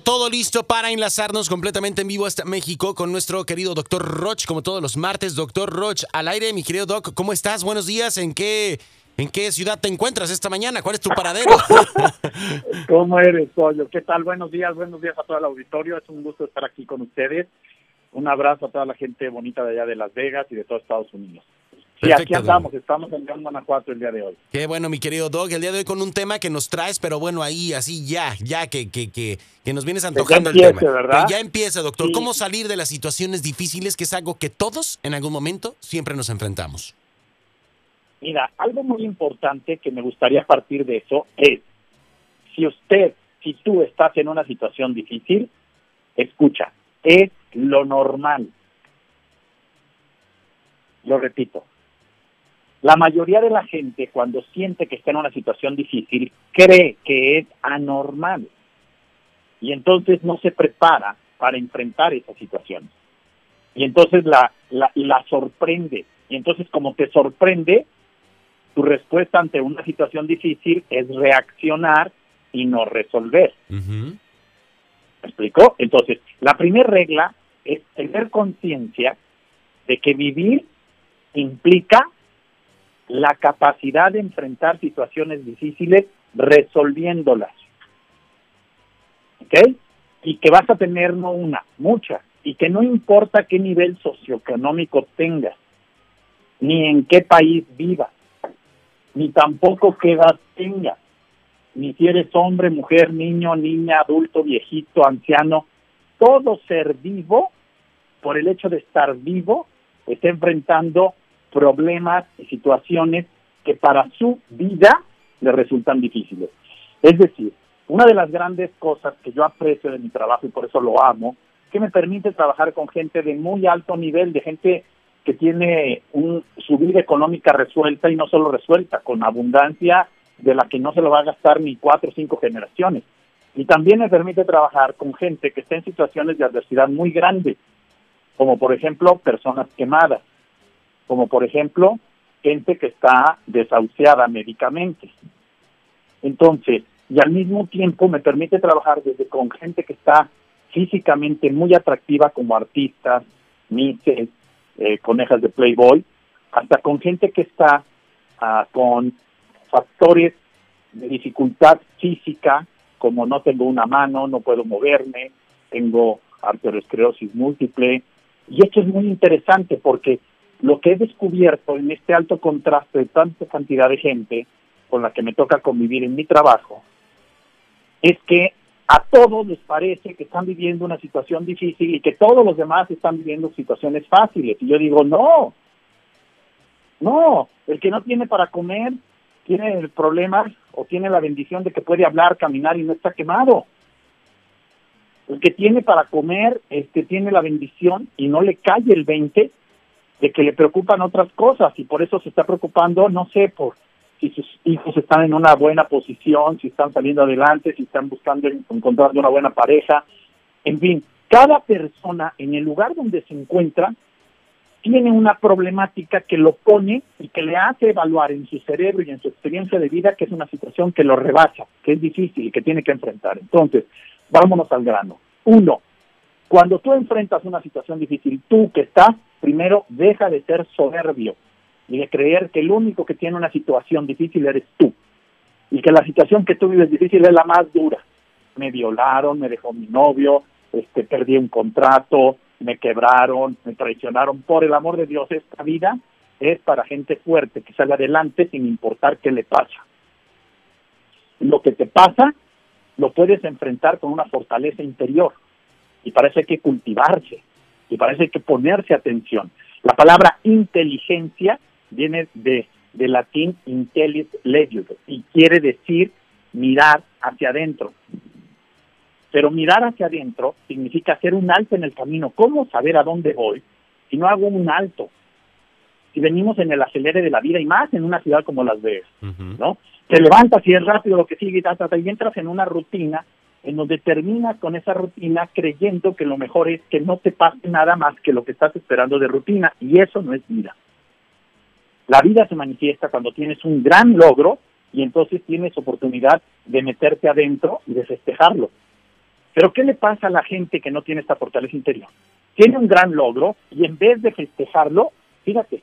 todo listo para enlazarnos completamente en vivo hasta México con nuestro querido doctor Roch, como todos los martes. Doctor Roch, al aire, mi querido Doc, ¿cómo estás? Buenos días. ¿En qué, en qué ciudad te encuentras esta mañana? ¿Cuál es tu paradero? ¿Cómo eres, Pollo? ¿Qué tal? Buenos días, buenos días a todo el auditorio. Es un gusto estar aquí con ustedes. Un abrazo a toda la gente bonita de allá de Las Vegas y de todo Estados Unidos. Sí, aquí andamos, estamos en León, Guanajuato el día de hoy. Qué bueno, mi querido Doc, el día de hoy con un tema que nos traes, pero bueno, ahí, así ya, ya que, que, que, que nos vienes antojando empiece, el tema. ¿verdad? Que ya empieza, doctor. Sí. ¿Cómo salir de las situaciones difíciles, que es algo que todos en algún momento siempre nos enfrentamos? Mira, algo muy importante que me gustaría partir de eso es, si usted, si tú estás en una situación difícil, escucha, es lo normal. Lo repito, la mayoría de la gente cuando siente que está en una situación difícil cree que es anormal y entonces no se prepara para enfrentar esa situación. Y entonces la, la, la sorprende. Y entonces como te sorprende, tu respuesta ante una situación difícil es reaccionar y no resolver. ¿Me explicó? Entonces, la primera regla es tener conciencia de que vivir implica la capacidad de enfrentar situaciones difíciles resolviéndolas. ¿Ok? Y que vas a tener no una, muchas. Y que no importa qué nivel socioeconómico tengas, ni en qué país vivas, ni tampoco qué edad tengas, ni si eres hombre, mujer, niño, niña, adulto, viejito, anciano, todo ser vivo, por el hecho de estar vivo, está enfrentando problemas y situaciones que para su vida le resultan difíciles. Es decir, una de las grandes cosas que yo aprecio de mi trabajo y por eso lo amo, que me permite trabajar con gente de muy alto nivel, de gente que tiene un, su vida económica resuelta y no solo resuelta, con abundancia de la que no se lo va a gastar ni cuatro o cinco generaciones. Y también me permite trabajar con gente que está en situaciones de adversidad muy grandes, como por ejemplo personas quemadas, como por ejemplo gente que está desahuciada médicamente. Entonces, y al mismo tiempo me permite trabajar desde con gente que está físicamente muy atractiva como artistas, mises, eh, conejas de Playboy, hasta con gente que está ah, con factores de dificultad física, como no tengo una mano, no puedo moverme, tengo arteriosclerosis múltiple. Y esto es muy interesante porque lo que he descubierto en este alto contraste de tanta cantidad de gente con la que me toca convivir en mi trabajo es que a todos les parece que están viviendo una situación difícil y que todos los demás están viviendo situaciones fáciles. Y yo digo, no, no, el que no tiene para comer tiene el problema o tiene la bendición de que puede hablar, caminar y no está quemado. El que tiene para comer, este tiene la bendición y no le cae el 20 de que le preocupan otras cosas y por eso se está preocupando, no sé, por si sus hijos están en una buena posición, si están saliendo adelante, si están buscando encontrar una buena pareja, en fin, cada persona en el lugar donde se encuentra tiene una problemática que lo pone y que le hace evaluar en su cerebro y en su experiencia de vida que es una situación que lo rebasa, que es difícil y que tiene que enfrentar. Entonces, vámonos al grano. Uno, cuando tú enfrentas una situación difícil, tú que estás, primero deja de ser soberbio y de creer que el único que tiene una situación difícil eres tú y que la situación que tú vives difícil es la más dura. Me violaron, me dejó mi novio, este, perdí un contrato, me quebraron, me traicionaron. Por el amor de Dios, esta vida es para gente fuerte que sale adelante sin importar qué le pasa. Lo que te pasa lo puedes enfrentar con una fortaleza interior y para eso hay que cultivarse y para eso hay que ponerse atención. La palabra inteligencia viene de, de latín intellis legio y quiere decir mirar hacia adentro. Pero mirar hacia adentro significa hacer un alto en el camino. ¿Cómo saber a dónde voy si no hago un alto? Si venimos en el acelere de la vida y más en una ciudad como Las Vegas. ¿no? Te levantas y es rápido lo que sigue y, ta, ta, ta, y entras en una rutina donde terminas con esa rutina creyendo que lo mejor es que no te pase nada más que lo que estás esperando de rutina y eso no es vida. La vida se manifiesta cuando tienes un gran logro y entonces tienes oportunidad de meterte adentro y de festejarlo. Pero ¿qué le pasa a la gente que no tiene esta fortaleza interior? Tiene un gran logro y en vez de festejarlo, fíjate,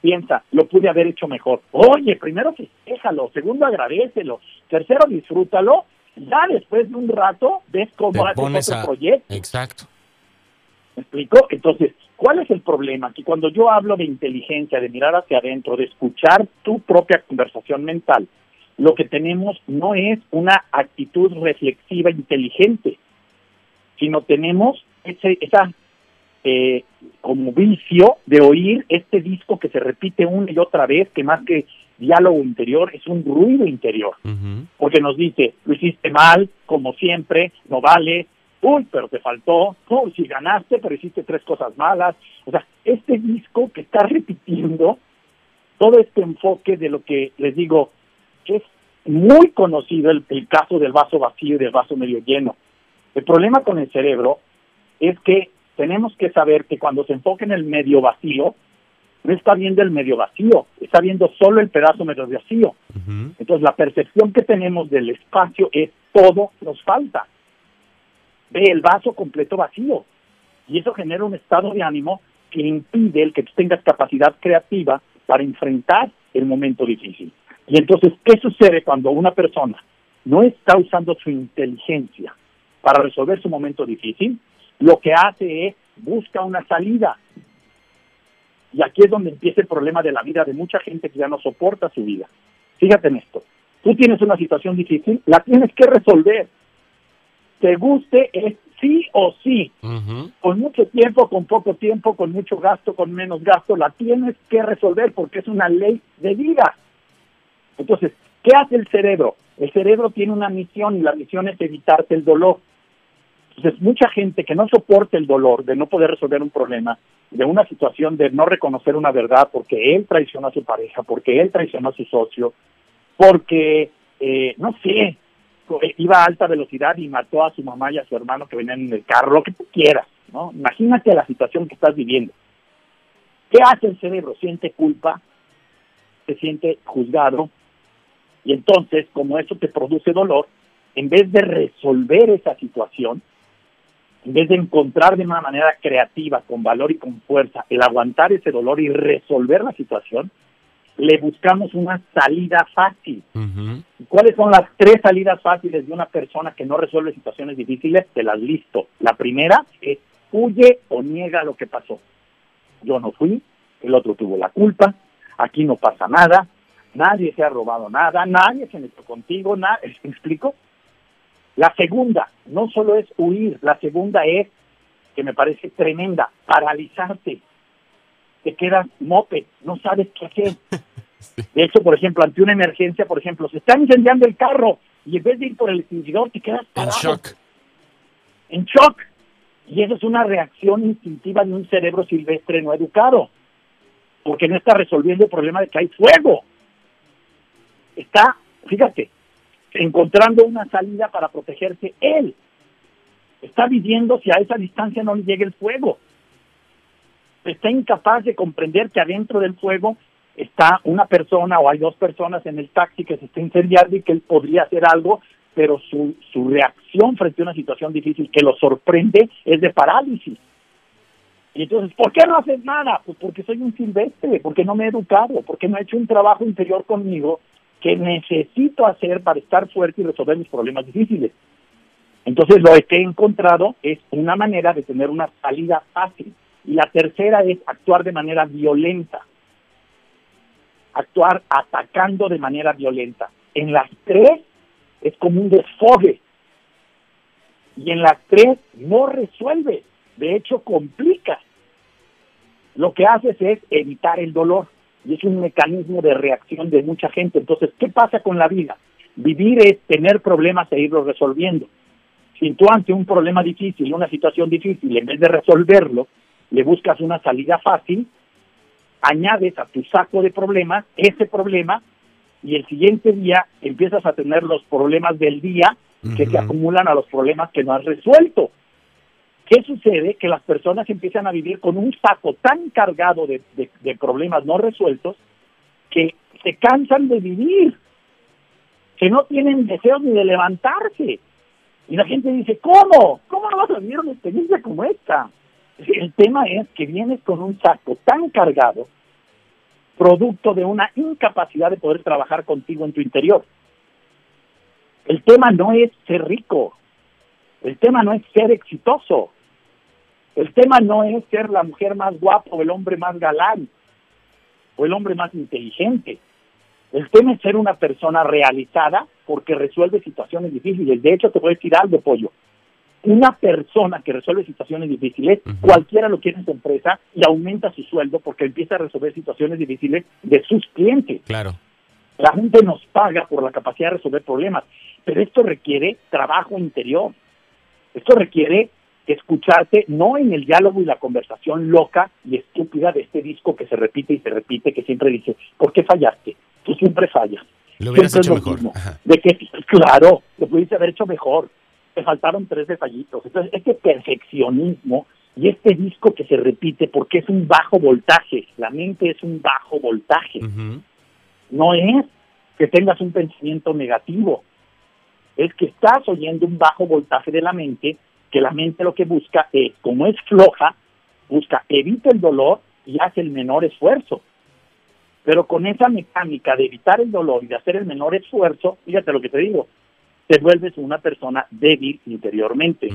piensa, lo pude haber hecho mejor. Oye, primero festéjalo, segundo agradecelo, tercero disfrútalo, ya después de un rato ves cómo haces otro proyecto. Exacto. ¿Me explico? Entonces, ¿cuál es el problema? Que cuando yo hablo de inteligencia, de mirar hacia adentro, de escuchar tu propia conversación mental, lo que tenemos no es una actitud reflexiva inteligente, sino tenemos ese, esa eh, como vicio de oír este disco que se repite una y otra vez, que más que diálogo interior es un ruido interior, porque nos dice, lo hiciste mal, como siempre, no vale, uy, pero te faltó, uy, si ganaste, pero hiciste tres cosas malas. O sea, este disco que está repitiendo todo este enfoque de lo que les digo, es muy conocido el, el caso del vaso vacío y del vaso medio lleno. El problema con el cerebro es que tenemos que saber que cuando se enfoca en el medio vacío, no está viendo el medio vacío, está viendo solo el pedazo medio vacío. Entonces la percepción que tenemos del espacio es todo nos falta. Ve el vaso completo vacío. Y eso genera un estado de ánimo que impide el que tú tengas capacidad creativa para enfrentar el momento difícil. Y entonces, ¿qué sucede cuando una persona no está usando su inteligencia para resolver su momento difícil? lo que hace es busca una salida. Y aquí es donde empieza el problema de la vida de mucha gente que ya no soporta su vida. Fíjate en esto. Tú tienes una situación difícil, la tienes que resolver. Te guste es sí o sí. Con mucho tiempo, con poco tiempo, con mucho gasto, con menos gasto, la tienes que resolver porque es una ley de vida. Entonces, ¿qué hace el cerebro? El cerebro tiene una misión y la misión es evitarte el dolor. Entonces, mucha gente que no soporta el dolor de no poder resolver un problema, de una situación de no reconocer una verdad porque él traicionó a su pareja, porque él traicionó a su socio, porque, eh, no sé, iba a alta velocidad y mató a su mamá y a su hermano que venían en el carro, lo que tú quieras, ¿no? Imagínate la situación que estás viviendo. ¿Qué hace el cerebro? Siente culpa, se siente juzgado, y entonces, como eso te produce dolor, en vez de resolver esa situación, en vez de encontrar de una manera creativa, con valor y con fuerza, el aguantar ese dolor y resolver la situación, le buscamos una salida fácil. ¿Cuáles son las tres salidas fáciles de una persona que no resuelve situaciones difíciles? Te las listo. La primera es huye o niega lo que pasó. Yo no fui, el otro tuvo la culpa, aquí no pasa nada, nadie se ha robado nada, nadie se metió contigo, nada, ¿me explico? La segunda, no solo es huir, la segunda es, que me parece tremenda, paralizarte. Te quedas mope, no sabes qué hacer. De hecho, por ejemplo, ante una emergencia, por ejemplo, se está incendiando el carro y en vez de ir por el extinguidor te quedas parado. En shock. En shock. Y eso es una reacción instintiva de un cerebro silvestre no educado, porque no está resolviendo el problema de que hay fuego. Está, fíjate, encontrando una salida para protegerse él. Está viviendo si a esa distancia no le llega el fuego. Está incapaz de comprender que adentro del fuego está una persona o hay dos personas en el taxi que se está incendiando y que él podría hacer algo, pero su, su reacción frente a una situación difícil que lo sorprende es de parálisis. Y entonces, ¿por qué no haces nada? Pues porque soy un silvestre, porque no me he educado, porque no he hecho un trabajo interior conmigo que necesito hacer para estar fuerte y resolver mis problemas difíciles. Entonces lo que he encontrado es una manera de tener una salida fácil. Y la tercera es actuar de manera violenta. Actuar atacando de manera violenta. En las tres es como un desfogue. Y en las tres no resuelve. De hecho, complica. Lo que haces es evitar el dolor y es un mecanismo de reacción de mucha gente. Entonces, ¿qué pasa con la vida? Vivir es tener problemas e irlos resolviendo. Si tú ante un problema difícil, una situación difícil, en vez de resolverlo, le buscas una salida fácil, añades a tu saco de problemas ese problema y el siguiente día empiezas a tener los problemas del día que se acumulan a los problemas que no has resuelto. ¿Qué sucede? Que las personas empiezan a vivir con un saco tan cargado de, problemas no resueltos que se cansan de vivir, que no tienen deseos ni de levantarse. Y la gente dice, ¿cómo? ¿Cómo no vas a vivir una experiencia como esta? El tema es que vienes con un saco tan cargado, producto de una incapacidad de poder trabajar contigo en tu interior. El tema no es ser rico, el tema no es ser exitoso, el tema no es ser la mujer más guapa o el hombre más galán o el hombre más inteligente. El tema es ser una persona realizada porque resuelve situaciones difíciles. De hecho, te voy a decir algo, pollo. Una persona que resuelve situaciones difíciles, cualquiera lo quiere en su empresa y aumenta su sueldo porque empieza a resolver situaciones difíciles de sus clientes. Claro. La gente nos paga por la capacidad de resolver problemas, pero esto requiere trabajo interior. Esto requiere escucharte no en el diálogo y la conversación loca y estúpida de este disco que se repite y se repite, que siempre dice, ¿por qué fallaste? Tú siempre fallas. Lo hubieras hecho mejor. De que, claro, lo pudiste haber hecho mejor. Te faltaron tres detallitos. Entonces, este perfeccionismo y este disco que se repite porque es un bajo voltaje, la mente es un bajo voltaje. No es que tengas un pensamiento negativo, es que estás oyendo un bajo voltaje de la mente que la mente lo que busca es, como es floja, busca evita el dolor y hace el menor esfuerzo. Pero con esa mecánica de evitar el dolor y de hacer el menor esfuerzo, fíjate lo que te digo, te vuelves una persona débil interiormente.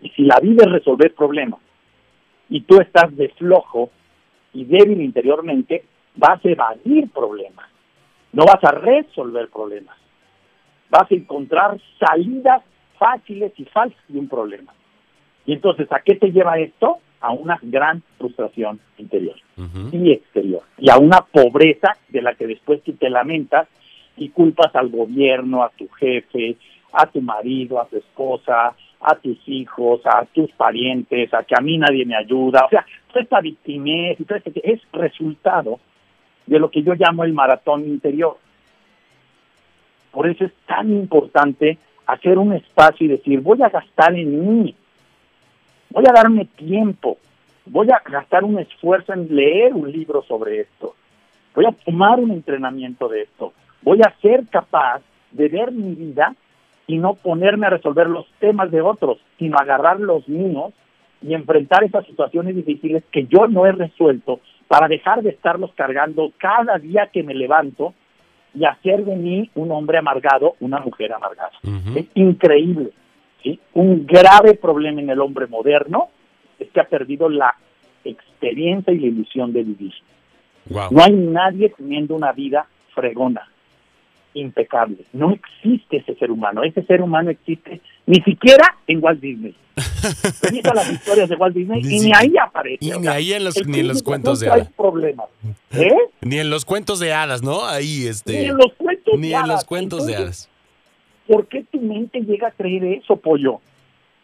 Y si la vida es resolver problemas y tú estás de flojo y débil interiormente, vas a evadir problemas, no vas a resolver problemas, vas a encontrar salidas fáciles y falsas de un problema. Y entonces, ¿a qué te lleva esto? A una gran frustración interior y exterior. Y a una pobreza de la que después tú te lamentas y culpas al gobierno, a tu jefe, a tu marido, a tu esposa, a tus hijos, a tus parientes, a que a mí nadie me ayuda. O sea, toda esta victimez y todo este, es resultado de lo que yo llamo el maratón interior. Por eso es tan importante hacer un espacio y decir, voy a gastar en mí, voy a darme tiempo, voy a gastar un esfuerzo en leer un libro sobre esto, voy a tomar un entrenamiento de esto, voy a ser capaz de ver mi vida y no ponerme a resolver los temas de otros, sino agarrar los míos y enfrentar esas situaciones difíciles que yo no he resuelto para dejar de estarlos cargando cada día que me levanto y hacer de mí un hombre amargado, una mujer amargada. Es increíble. ¿sí? Un grave problema en el hombre moderno es que ha perdido la experiencia y la ilusión de vivir. No hay nadie teniendo una vida fregona, impecable. No existe ese ser humano. Ese ser humano existe ni siquiera en Walt Disney. Venís las historias de Walt Disney y ni ahí aparece. ni ahí en los, ni en los cuentos de hadas. problemas. ¿Eh? Ni en los cuentos de hadas, ¿no? Ahí, este. Ni en los cuentos ni en los cuentos de hadas. ¿Por qué tu mente llega a creer eso, pollo?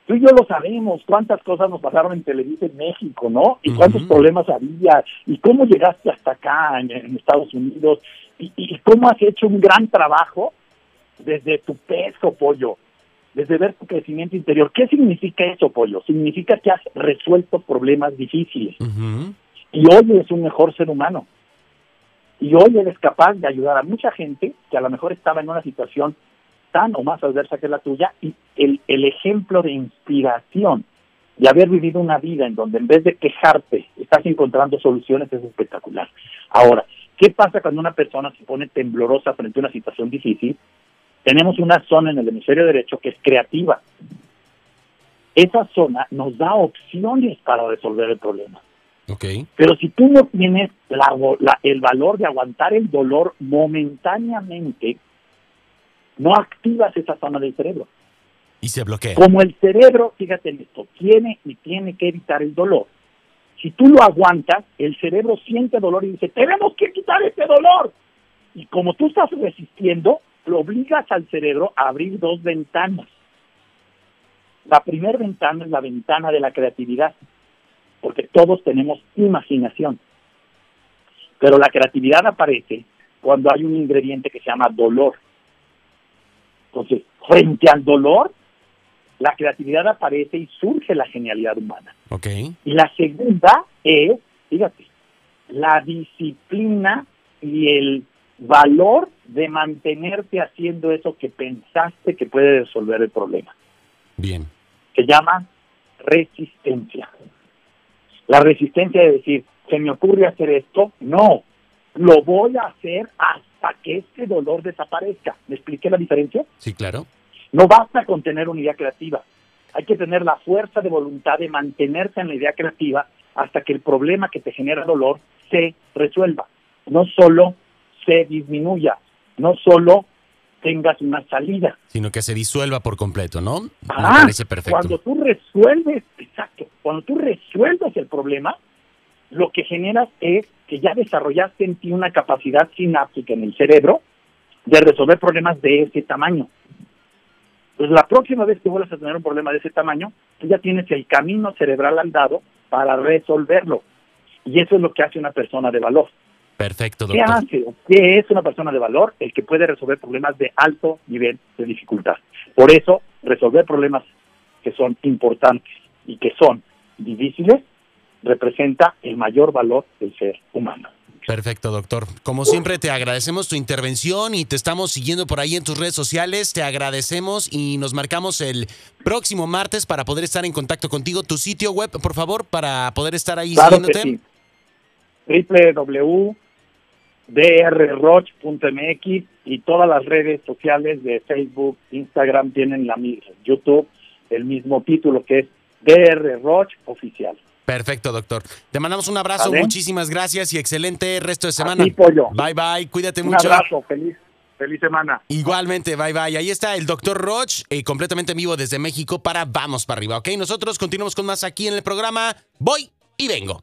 Tú y yo lo sabemos, cuántas cosas nos pasaron en Televisa en México, ¿no? Y cuántos problemas había, y cómo llegaste hasta acá en, Estados Unidos, y, y, cómo has hecho un gran trabajo desde tu peso, pollo desde ver tu crecimiento interior. ¿Qué significa eso, Pollo? Significa que has resuelto problemas difíciles. Y hoy eres un mejor ser humano. Y hoy eres capaz de ayudar a mucha gente que a lo mejor estaba en una situación tan o más adversa que la tuya. Y el, el ejemplo de inspiración de haber vivido una vida en donde en vez de quejarte estás encontrando soluciones es espectacular. Ahora, ¿qué pasa cuando una persona se pone temblorosa frente a una situación difícil? Tenemos una zona en el hemisferio derecho que es creativa. Esa zona nos da opciones para resolver el problema. Okay. Pero si tú no tienes el valor de aguantar el dolor momentáneamente, no activas esa zona del cerebro. Y se bloquea. Como el cerebro, fíjate en esto, tiene y tiene que evitar el dolor. Si tú lo aguantas, el cerebro siente dolor y dice, tenemos que quitar ese dolor. Y como tú estás resistiendo, lo obligas al cerebro a abrir dos ventanas. La primera ventana es la ventana de la creatividad, porque todos tenemos imaginación. Pero la creatividad aparece cuando hay un ingrediente que se llama dolor. Entonces, frente al dolor, la creatividad aparece y surge la genialidad humana. Okay. Y la segunda es, fíjate, la disciplina y el valor de mantenerte haciendo eso que pensaste que puede resolver el problema. Bien. Se llama resistencia. La resistencia de decir, se me ocurre hacer esto, no, lo voy a hacer hasta que este dolor desaparezca. ¿Me expliqué la diferencia? Sí, claro. No basta con tener una idea creativa, hay que tener la fuerza de voluntad de mantenerse en la idea creativa hasta que el problema que te genera dolor se resuelva. No solo se disminuya, no solo tengas una salida. Sino que se disuelva por completo, ¿no? Me Ah, parece perfecto. Cuando tú resuelves, exacto, cuando tú resuelves el problema, lo que generas es que ya desarrollaste en ti una capacidad sináptica en el cerebro de resolver problemas de ese tamaño. Pues la próxima vez que vuelvas a tener un problema de ese tamaño, tú ya tienes el camino cerebral al dado para resolverlo. Y eso es lo que hace una persona de valor. Perfecto, ¿Qué doctor. hace? ¿Qué es una persona de valor? El que puede resolver problemas de alto nivel de dificultad. Por eso, resolver problemas que son importantes y que son difíciles representa el mayor valor del ser humano. Perfecto, doctor. Como siempre, te agradecemos tu intervención y te estamos siguiendo por ahí en tus redes sociales. Te agradecemos y nos marcamos el próximo martes para poder estar en contacto contigo. Tu sitio web, por favor, para poder estar ahí Claro que siguiéndote. sí. www.drroch.mx y todas las redes sociales de Facebook, Instagram tienen la misma. YouTube, el mismo título que es DR Roch Oficial. Perfecto, doctor. Te mandamos un abrazo, ¿Vale? muchísimas gracias y excelente resto de semana. ti, pollo. Bye bye, cuídate Un mucho. abrazo, feliz, feliz semana. Igualmente, bye bye. Ahí está el doctor Roch, eh, completamente en vivo desde México para Vamos para arriba, ¿ok? Nosotros continuamos con más aquí en el programa. Voy y vengo.